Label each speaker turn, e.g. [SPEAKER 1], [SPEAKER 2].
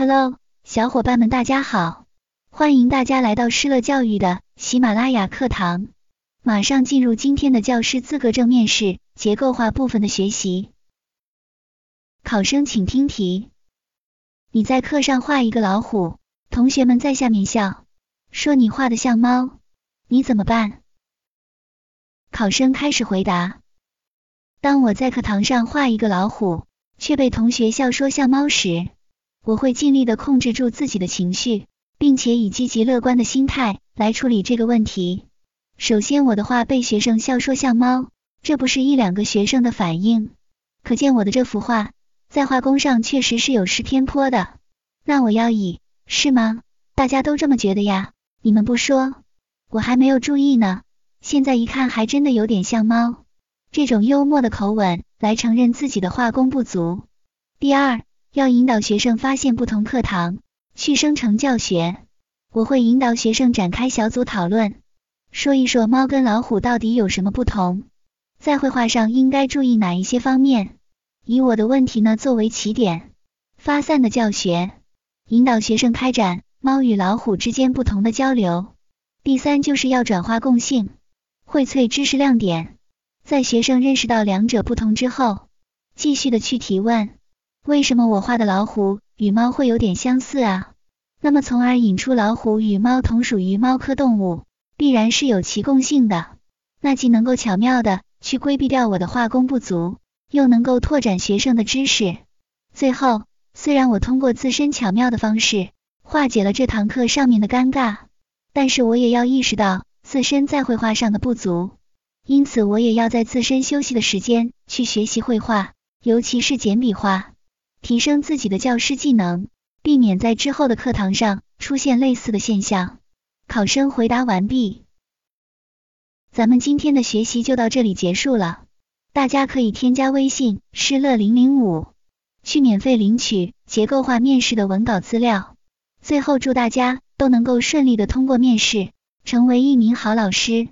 [SPEAKER 1] Hello，小伙伴们，大家好！欢迎大家来到施乐教育的喜马拉雅课堂。马上进入今天的教师资格证面试结构化部分的学习。考生请听题：你在课上画一个老虎，同学们在下面笑，说你画的像猫，你怎么办？考生开始回答：当我在课堂上画一个老虎，却被同学笑说像猫时。我会尽力的控制住自己的情绪，并且以积极乐观的心态来处理这个问题。首先，我的画被学生笑说像猫，这不是一两个学生的反应，可见我的这幅画在画工上确实是有失偏颇的。那我要以是吗？大家都这么觉得呀？你们不说，我还没有注意呢。现在一看，还真的有点像猫。这种幽默的口吻来承认自己的画工不足。第二。要引导学生发现不同课堂，去生成教学。我会引导学生展开小组讨论，说一说猫跟老虎到底有什么不同，在绘画上应该注意哪一些方面。以我的问题呢作为起点，发散的教学，引导学生开展猫与老虎之间不同的交流。第三就是要转化共性，荟萃知识亮点，在学生认识到两者不同之后，继续的去提问。为什么我画的老虎与猫会有点相似啊？那么从而引出老虎与猫同属于猫科动物，必然是有其共性的。那既能够巧妙的去规避掉我的画工不足，又能够拓展学生的知识。最后，虽然我通过自身巧妙的方式化解了这堂课上面的尴尬，但是我也要意识到自身在绘画上的不足，因此我也要在自身休息的时间去学习绘画，尤其是简笔画。提升自己的教师技能，避免在之后的课堂上出现类似的现象。考生回答完毕，咱们今天的学习就到这里结束了。大家可以添加微信施乐零零五，去免费领取结构化面试的文稿资料。最后祝大家都能够顺利的通过面试，成为一名好老师。